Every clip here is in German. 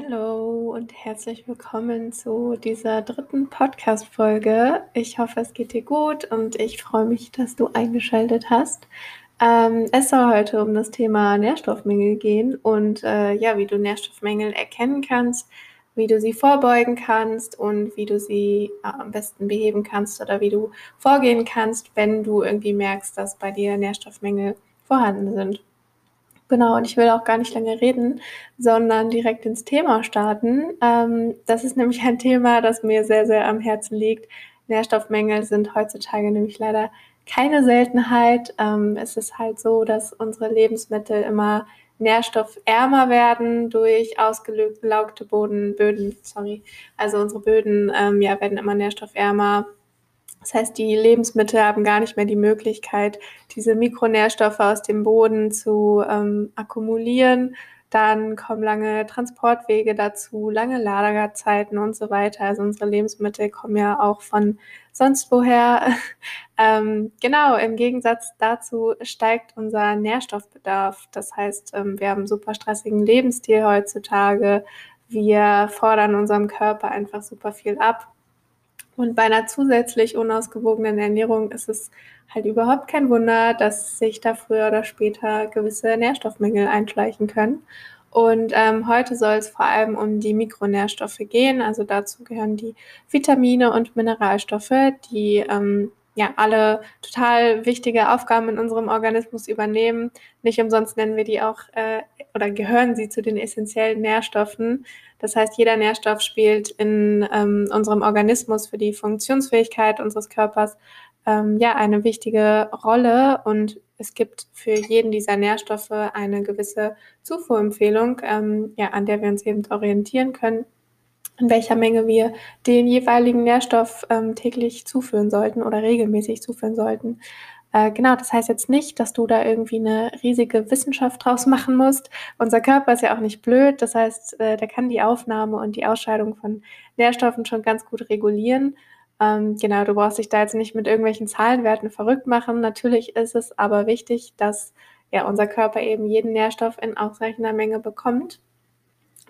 Hallo und herzlich willkommen zu dieser dritten Podcast-Folge. Ich hoffe, es geht dir gut und ich freue mich, dass du eingeschaltet hast. Ähm, es soll heute um das Thema Nährstoffmängel gehen und äh, ja, wie du Nährstoffmängel erkennen kannst, wie du sie vorbeugen kannst und wie du sie äh, am besten beheben kannst oder wie du vorgehen kannst, wenn du irgendwie merkst, dass bei dir Nährstoffmängel vorhanden sind. Genau, und ich will auch gar nicht lange reden, sondern direkt ins Thema starten. Ähm, das ist nämlich ein Thema, das mir sehr, sehr am Herzen liegt. Nährstoffmängel sind heutzutage nämlich leider keine Seltenheit. Ähm, es ist halt so, dass unsere Lebensmittel immer nährstoffärmer werden durch ausgelaugte Boden, Böden, sorry. Also unsere Böden ähm, ja, werden immer nährstoffärmer das heißt, die Lebensmittel haben gar nicht mehr die Möglichkeit, diese Mikronährstoffe aus dem Boden zu ähm, akkumulieren. Dann kommen lange Transportwege dazu, lange Lagerzeiten und so weiter. Also unsere Lebensmittel kommen ja auch von sonst woher. ähm, genau, im Gegensatz dazu steigt unser Nährstoffbedarf. Das heißt, ähm, wir haben einen super stressigen Lebensstil heutzutage. Wir fordern unserem Körper einfach super viel ab. Und bei einer zusätzlich unausgewogenen Ernährung ist es halt überhaupt kein Wunder, dass sich da früher oder später gewisse Nährstoffmängel einschleichen können. Und ähm, heute soll es vor allem um die Mikronährstoffe gehen. Also dazu gehören die Vitamine und Mineralstoffe, die ähm, ja alle total wichtige Aufgaben in unserem Organismus übernehmen. Nicht umsonst nennen wir die auch äh, oder gehören sie zu den essentiellen Nährstoffen. Das heißt, jeder Nährstoff spielt in ähm, unserem Organismus für die Funktionsfähigkeit unseres Körpers ähm, ja eine wichtige Rolle und es gibt für jeden dieser Nährstoffe eine gewisse Zufuhrempfehlung, ähm, ja, an der wir uns eben orientieren können, in welcher Menge wir den jeweiligen Nährstoff ähm, täglich zuführen sollten oder regelmäßig zuführen sollten. Äh, genau, das heißt jetzt nicht, dass du da irgendwie eine riesige Wissenschaft draus machen musst. Unser Körper ist ja auch nicht blöd, das heißt, äh, der kann die Aufnahme und die Ausscheidung von Nährstoffen schon ganz gut regulieren. Ähm, genau, du brauchst dich da jetzt nicht mit irgendwelchen Zahlenwerten verrückt machen. Natürlich ist es aber wichtig, dass ja unser Körper eben jeden Nährstoff in ausreichender Menge bekommt.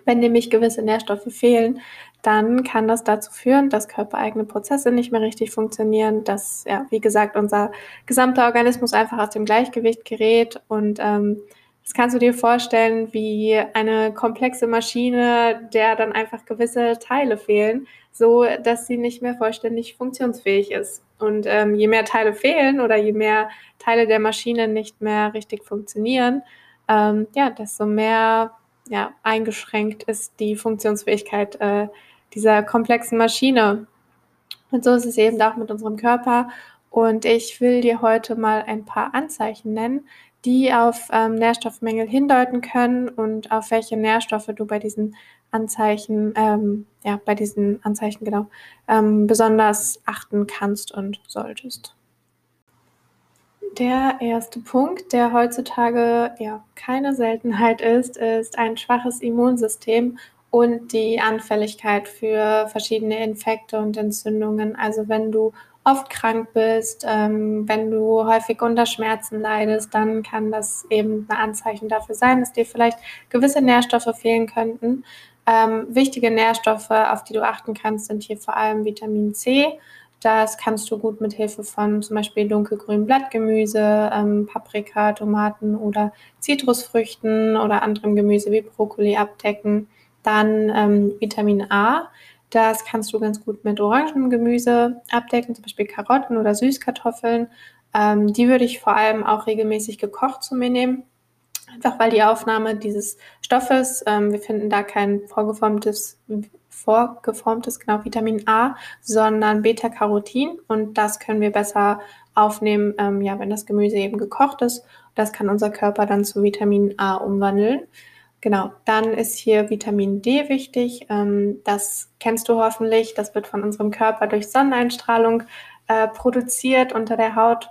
Wenn nämlich gewisse Nährstoffe fehlen, dann kann das dazu führen, dass körpereigene Prozesse nicht mehr richtig funktionieren, dass, ja, wie gesagt, unser gesamter Organismus einfach aus dem Gleichgewicht gerät. Und ähm, das kannst du dir vorstellen wie eine komplexe Maschine, der dann einfach gewisse Teile fehlen, so dass sie nicht mehr vollständig funktionsfähig ist. Und ähm, je mehr Teile fehlen oder je mehr Teile der Maschine nicht mehr richtig funktionieren, ähm, ja, desto mehr ja, eingeschränkt ist die Funktionsfähigkeit äh, dieser komplexen Maschine. Und so ist es eben auch mit unserem Körper. Und ich will dir heute mal ein paar Anzeichen nennen, die auf ähm, Nährstoffmängel hindeuten können und auf welche Nährstoffe du bei diesen Anzeichen, ähm, ja, bei diesen Anzeichen genau, ähm, besonders achten kannst und solltest. Der erste Punkt, der heutzutage ja keine Seltenheit ist, ist ein schwaches Immunsystem und die Anfälligkeit für verschiedene Infekte und Entzündungen. Also wenn du oft krank bist, ähm, wenn du häufig unter Schmerzen leidest, dann kann das eben ein Anzeichen dafür sein, dass dir vielleicht gewisse Nährstoffe fehlen könnten. Ähm, wichtige Nährstoffe, auf die du achten kannst, sind hier vor allem Vitamin C. Das kannst du gut mit Hilfe von zum Beispiel dunkelgrünem Blattgemüse, ähm, Paprika, Tomaten oder Zitrusfrüchten oder anderem Gemüse wie Brokkoli abdecken. Dann ähm, Vitamin A. Das kannst du ganz gut mit Orangengemüse abdecken, zum Beispiel Karotten oder Süßkartoffeln. Ähm, die würde ich vor allem auch regelmäßig gekocht zu mir nehmen. Einfach weil die Aufnahme dieses Stoffes, ähm, wir finden da kein vorgeformtes, vorgeformtes, genau, Vitamin A, sondern Beta-Carotin und das können wir besser aufnehmen, ähm, ja, wenn das Gemüse eben gekocht ist. Das kann unser Körper dann zu Vitamin A umwandeln. Genau, dann ist hier Vitamin D wichtig. Ähm, das kennst du hoffentlich. Das wird von unserem Körper durch Sonneneinstrahlung äh, produziert unter der Haut.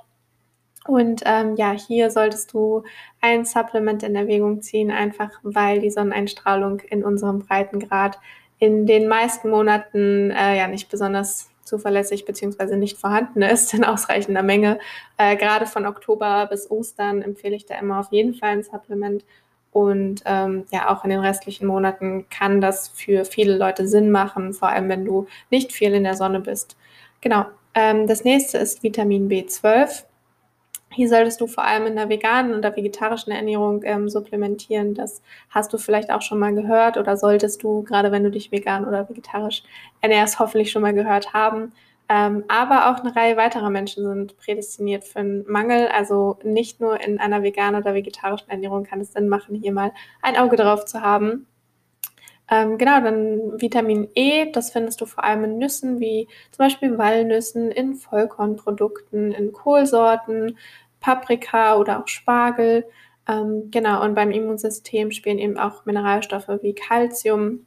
Und ähm, ja, hier solltest du ein Supplement in Erwägung ziehen, einfach weil die Sonneneinstrahlung in unserem Breitengrad in den meisten Monaten äh, ja nicht besonders zuverlässig bzw. nicht vorhanden ist in ausreichender Menge. Äh, gerade von Oktober bis Ostern empfehle ich da immer auf jeden Fall ein Supplement Und ähm, ja, auch in den restlichen Monaten kann das für viele Leute Sinn machen, vor allem wenn du nicht viel in der Sonne bist. Genau. Ähm, das nächste ist Vitamin B12. Hier solltest du vor allem in der veganen oder vegetarischen Ernährung ähm, supplementieren. Das hast du vielleicht auch schon mal gehört oder solltest du, gerade wenn du dich vegan oder vegetarisch ernährst, hoffentlich schon mal gehört haben. Ähm, aber auch eine Reihe weiterer Menschen sind prädestiniert für einen Mangel. Also nicht nur in einer veganen oder vegetarischen Ernährung kann es Sinn machen, hier mal ein Auge drauf zu haben. Ähm, genau, dann Vitamin E, das findest du vor allem in Nüssen wie zum Beispiel Walnüssen, in Vollkornprodukten, in Kohlsorten, Paprika oder auch Spargel. Ähm, genau, und beim Immunsystem spielen eben auch Mineralstoffe wie Calcium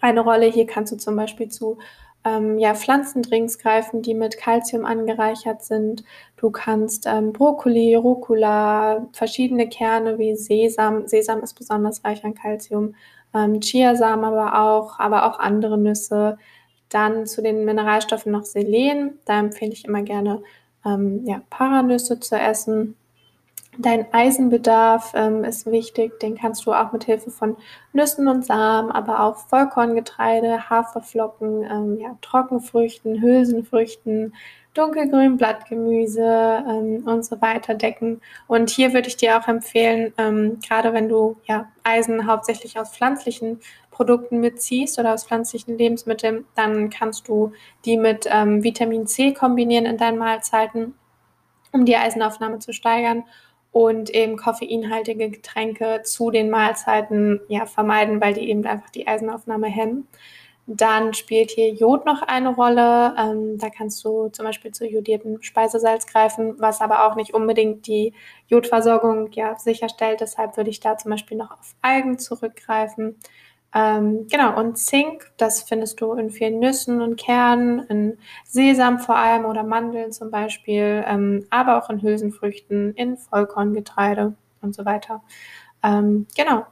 eine Rolle. Hier kannst du zum Beispiel zu ähm, ja, Pflanzendrinks greifen, die mit Calcium angereichert sind. Du kannst ähm, Brokkoli, Rucola, verschiedene Kerne wie Sesam. Sesam ist besonders reich an Calcium. Ähm, Chiasamen aber auch, aber auch andere Nüsse. Dann zu den Mineralstoffen noch Selen. Da empfehle ich immer gerne ähm, ja, Paranüsse zu essen. Dein Eisenbedarf ähm, ist wichtig, den kannst du auch mit Hilfe von Nüssen und Samen, aber auch Vollkorngetreide, Haferflocken, ähm, ja, Trockenfrüchten, Hülsenfrüchten, dunkelgrün Blattgemüse ähm, und so weiter decken. Und hier würde ich dir auch empfehlen, ähm, gerade wenn du ja, Eisen hauptsächlich aus pflanzlichen Produkten mitziehst oder aus pflanzlichen Lebensmitteln, dann kannst du die mit ähm, Vitamin C kombinieren in deinen Mahlzeiten, um die Eisenaufnahme zu steigern und eben koffeinhaltige Getränke zu den Mahlzeiten ja, vermeiden, weil die eben einfach die Eisenaufnahme hemmen. Dann spielt hier Jod noch eine Rolle. Ähm, da kannst du zum Beispiel zu jodiertem Speisesalz greifen, was aber auch nicht unbedingt die Jodversorgung ja, sicherstellt. Deshalb würde ich da zum Beispiel noch auf Algen zurückgreifen. Ähm, genau, und Zink, das findest du in vielen Nüssen und Kernen, in Sesam vor allem oder Mandeln zum Beispiel, ähm, aber auch in Hülsenfrüchten, in Vollkorngetreide und so weiter. Ähm, genau,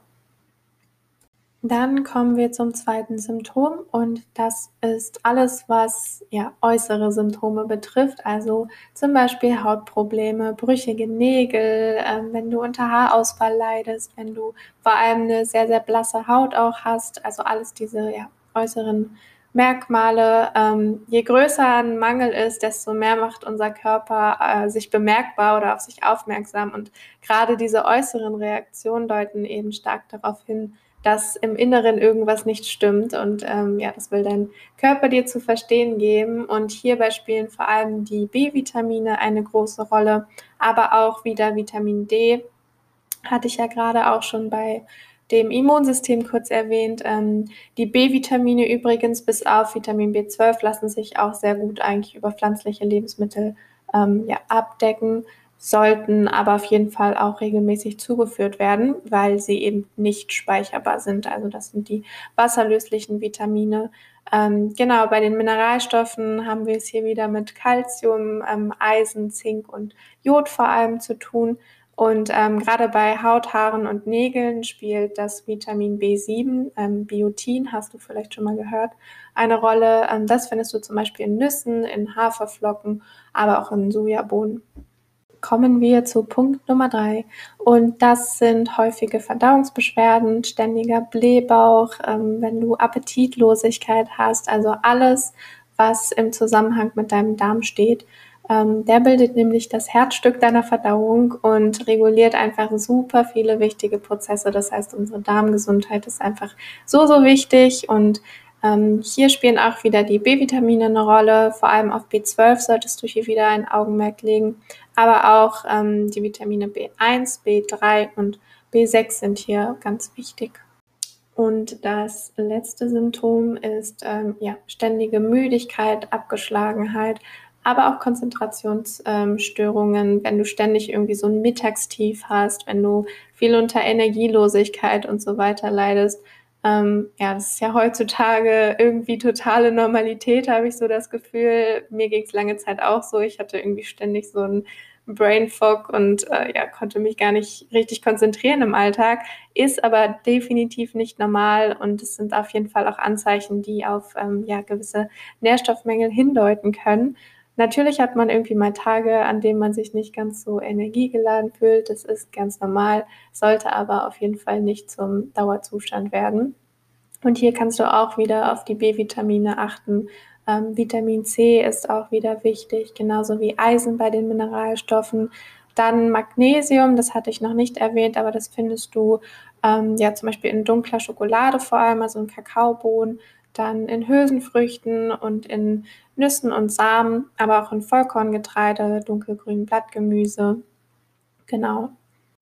dann kommen wir zum zweiten Symptom und das ist alles, was ja, äußere Symptome betrifft, also zum Beispiel Hautprobleme, brüchige Nägel, äh, wenn du unter Haarausfall leidest, wenn du vor allem eine sehr, sehr blasse Haut auch hast, also alles diese ja, äußeren Merkmale. Ähm, je größer ein Mangel ist, desto mehr macht unser Körper äh, sich bemerkbar oder auf sich aufmerksam. Und gerade diese äußeren Reaktionen deuten eben stark darauf hin, dass im Inneren irgendwas nicht stimmt und ähm, ja, das will dein Körper dir zu verstehen geben. Und hierbei spielen vor allem die B-Vitamine eine große Rolle, aber auch wieder Vitamin D. Hatte ich ja gerade auch schon bei dem Immunsystem kurz erwähnt. Ähm, die B-Vitamine übrigens bis auf Vitamin B12 lassen sich auch sehr gut eigentlich über pflanzliche Lebensmittel ähm, ja, abdecken sollten aber auf jeden Fall auch regelmäßig zugeführt werden, weil sie eben nicht speicherbar sind. Also das sind die wasserlöslichen Vitamine. Ähm, genau, bei den Mineralstoffen haben wir es hier wieder mit Calcium, ähm, Eisen, Zink und Jod vor allem zu tun. Und ähm, gerade bei Haut, Haaren und Nägeln spielt das Vitamin B7, ähm, Biotin, hast du vielleicht schon mal gehört, eine Rolle. Ähm, das findest du zum Beispiel in Nüssen, in Haferflocken, aber auch in Sojabohnen kommen wir zu Punkt Nummer drei. Und das sind häufige Verdauungsbeschwerden, ständiger Blähbauch, ähm, wenn du Appetitlosigkeit hast, also alles, was im Zusammenhang mit deinem Darm steht. Ähm, der bildet nämlich das Herzstück deiner Verdauung und reguliert einfach super viele wichtige Prozesse. Das heißt, unsere Darmgesundheit ist einfach so, so wichtig und ähm, hier spielen auch wieder die B-Vitamine eine Rolle. Vor allem auf B12 solltest du hier wieder ein Augenmerk legen. Aber auch ähm, die Vitamine B1, B3 und B6 sind hier ganz wichtig. Und das letzte Symptom ist ähm, ja, ständige Müdigkeit, Abgeschlagenheit, aber auch Konzentrationsstörungen, ähm, wenn du ständig irgendwie so ein Mittagstief hast, wenn du viel unter Energielosigkeit und so weiter leidest. Ähm, ja, das ist ja heutzutage irgendwie totale Normalität, habe ich so das Gefühl. Mir ging es lange Zeit auch so. Ich hatte irgendwie ständig so ein Brain Fog und äh, ja, konnte mich gar nicht richtig konzentrieren im Alltag, ist aber definitiv nicht normal und es sind auf jeden Fall auch Anzeichen, die auf ähm, ja, gewisse Nährstoffmängel hindeuten können. Natürlich hat man irgendwie mal Tage, an denen man sich nicht ganz so energiegeladen fühlt. Das ist ganz normal, sollte aber auf jeden Fall nicht zum Dauerzustand werden. Und hier kannst du auch wieder auf die B-Vitamine achten. Ähm, Vitamin C ist auch wieder wichtig, genauso wie Eisen bei den Mineralstoffen. Dann Magnesium, das hatte ich noch nicht erwähnt, aber das findest du ähm, ja zum Beispiel in dunkler Schokolade vor allem, also in Kakaobohnen, dann in Hülsenfrüchten und in Nüssen und Samen, aber auch in Vollkorngetreide, dunkelgrünen Blattgemüse. Genau.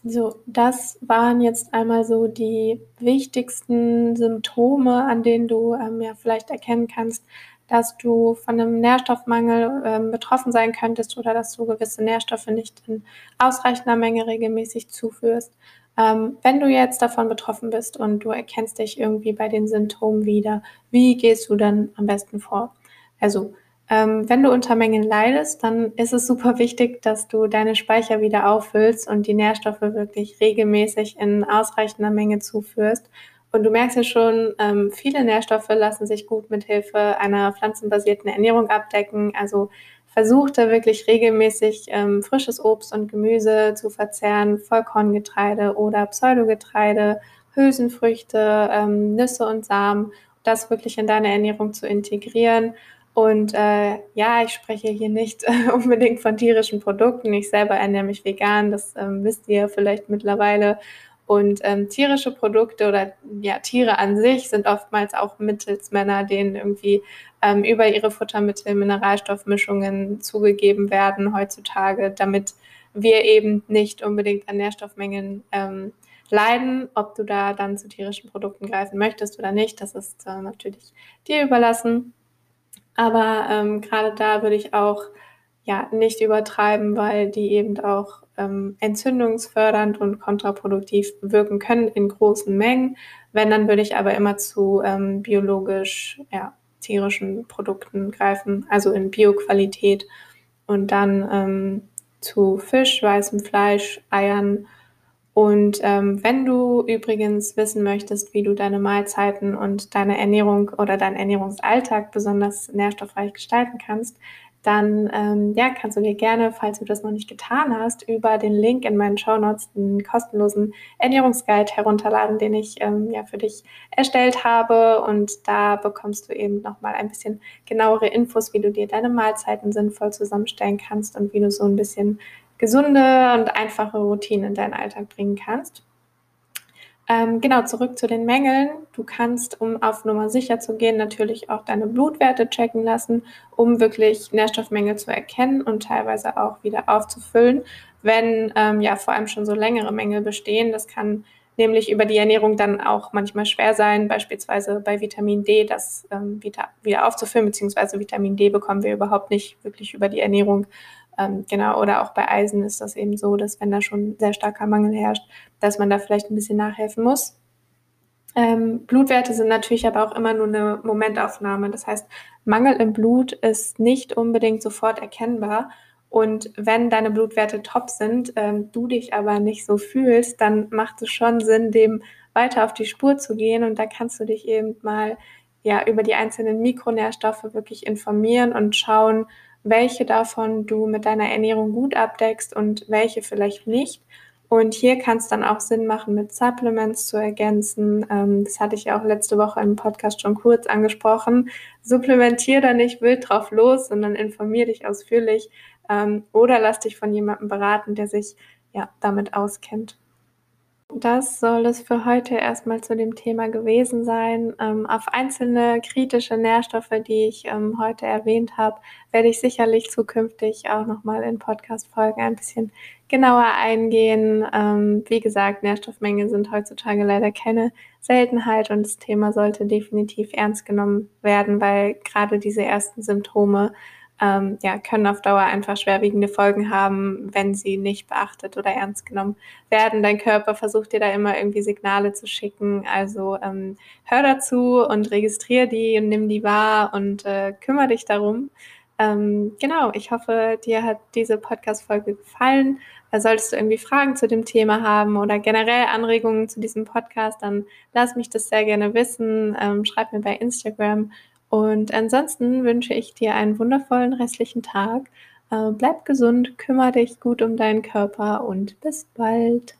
So, das waren jetzt einmal so die wichtigsten Symptome, an denen du ähm, ja vielleicht erkennen kannst, dass du von einem Nährstoffmangel ähm, betroffen sein könntest oder dass du gewisse Nährstoffe nicht in ausreichender Menge regelmäßig zuführst. Ähm, wenn du jetzt davon betroffen bist und du erkennst dich irgendwie bei den Symptomen wieder, wie gehst du dann am besten vor? Also, ähm, wenn du unter Mengen leidest, dann ist es super wichtig, dass du deine Speicher wieder auffüllst und die Nährstoffe wirklich regelmäßig in ausreichender Menge zuführst. Und du merkst ja schon, ähm, viele Nährstoffe lassen sich gut mit Hilfe einer pflanzenbasierten Ernährung abdecken. Also versucht da wirklich regelmäßig ähm, frisches Obst und Gemüse zu verzehren, Vollkorngetreide oder Pseudogetreide, Hülsenfrüchte, ähm, Nüsse und Samen, das wirklich in deine Ernährung zu integrieren. Und äh, ja, ich spreche hier nicht äh, unbedingt von tierischen Produkten. Ich selber ernähre mich vegan, das ähm, wisst ihr vielleicht mittlerweile. Und ähm, tierische Produkte oder ja, Tiere an sich sind oftmals auch Mittelsmänner, denen irgendwie ähm, über ihre Futtermittel Mineralstoffmischungen zugegeben werden heutzutage, damit wir eben nicht unbedingt an Nährstoffmengen ähm, leiden. Ob du da dann zu tierischen Produkten greifen möchtest oder nicht, das ist äh, natürlich dir überlassen. Aber ähm, gerade da würde ich auch ja nicht übertreiben, weil die eben auch ähm, entzündungsfördernd und kontraproduktiv wirken können in großen Mengen. Wenn, dann würde ich aber immer zu ähm, biologisch, ja, tierischen Produkten greifen, also in Bioqualität und dann ähm, zu Fisch, weißem Fleisch, Eiern. Und ähm, wenn du übrigens wissen möchtest, wie du deine Mahlzeiten und deine Ernährung oder deinen Ernährungsalltag besonders nährstoffreich gestalten kannst, dann ähm, ja, kannst du dir gerne, falls du das noch nicht getan hast, über den Link in meinen Show Notes einen kostenlosen Ernährungsguide herunterladen, den ich ähm, ja für dich erstellt habe. Und da bekommst du eben nochmal ein bisschen genauere Infos, wie du dir deine Mahlzeiten sinnvoll zusammenstellen kannst und wie du so ein bisschen gesunde und einfache Routinen in deinen Alltag bringen kannst. Ähm, genau, zurück zu den Mängeln. Du kannst, um auf Nummer sicher zu gehen, natürlich auch deine Blutwerte checken lassen, um wirklich Nährstoffmängel zu erkennen und teilweise auch wieder aufzufüllen, wenn ähm, ja vor allem schon so längere Mängel bestehen. Das kann nämlich über die Ernährung dann auch manchmal schwer sein, beispielsweise bei Vitamin D, das ähm, wieder, wieder aufzufüllen, beziehungsweise Vitamin D bekommen wir überhaupt nicht wirklich über die Ernährung ähm, genau, oder auch bei Eisen ist das eben so, dass wenn da schon sehr starker Mangel herrscht, dass man da vielleicht ein bisschen nachhelfen muss. Ähm, Blutwerte sind natürlich aber auch immer nur eine Momentaufnahme. Das heißt, Mangel im Blut ist nicht unbedingt sofort erkennbar. Und wenn deine Blutwerte top sind, ähm, du dich aber nicht so fühlst, dann macht es schon Sinn, dem weiter auf die Spur zu gehen. Und da kannst du dich eben mal ja über die einzelnen Mikronährstoffe wirklich informieren und schauen, welche davon du mit deiner Ernährung gut abdeckst und welche vielleicht nicht. Und hier kann es dann auch Sinn machen, mit Supplements zu ergänzen. Ähm, das hatte ich ja auch letzte Woche im Podcast schon kurz angesprochen. Supplementier da nicht wild drauf los, sondern informier dich ausführlich ähm, oder lass dich von jemandem beraten, der sich ja damit auskennt. Das soll es für heute erstmal zu dem Thema gewesen sein. Ähm, auf einzelne kritische Nährstoffe, die ich ähm, heute erwähnt habe, werde ich sicherlich zukünftig auch nochmal in Podcast-Folgen ein bisschen genauer eingehen. Ähm, wie gesagt, Nährstoffmängel sind heutzutage leider keine Seltenheit und das Thema sollte definitiv ernst genommen werden, weil gerade diese ersten Symptome ähm, ja, können auf Dauer einfach schwerwiegende Folgen haben, wenn sie nicht beachtet oder ernst genommen werden. Dein Körper versucht dir da immer irgendwie Signale zu schicken. Also ähm, hör dazu und registriere die und nimm die wahr und äh, kümmere dich darum. Ähm, genau, ich hoffe, dir hat diese Podcast-Folge gefallen. Solltest du irgendwie Fragen zu dem Thema haben oder generell Anregungen zu diesem Podcast, dann lass mich das sehr gerne wissen. Ähm, schreib mir bei Instagram Und ansonsten wünsche ich dir einen wundervollen restlichen Tag. Äh, bleib gesund, kümmere dich gut um deinen Körper und bis bald.